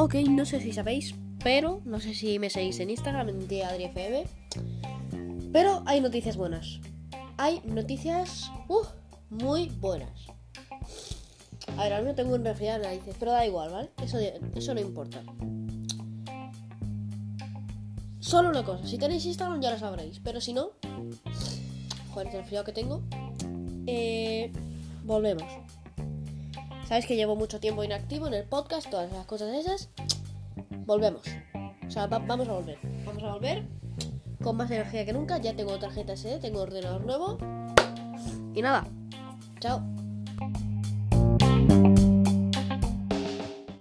Ok, no sé si sabéis, pero no sé si me seguís en Instagram de AdriFM. Pero hay noticias buenas. Hay noticias uh, muy buenas. A ver, ahora mismo tengo un resfriado en narices, pero da igual, ¿vale? Eso, eso no importa. Solo una cosa, si tenéis Instagram ya lo sabréis, pero si no, joder, el resfriado que tengo, eh, volvemos. Sabéis que llevo mucho tiempo inactivo en el podcast, todas las cosas esas. Volvemos. O sea, vamos a volver. Vamos a volver con más energía que nunca. Ya tengo tarjeta SD, tengo ordenador nuevo. Y nada. Chao.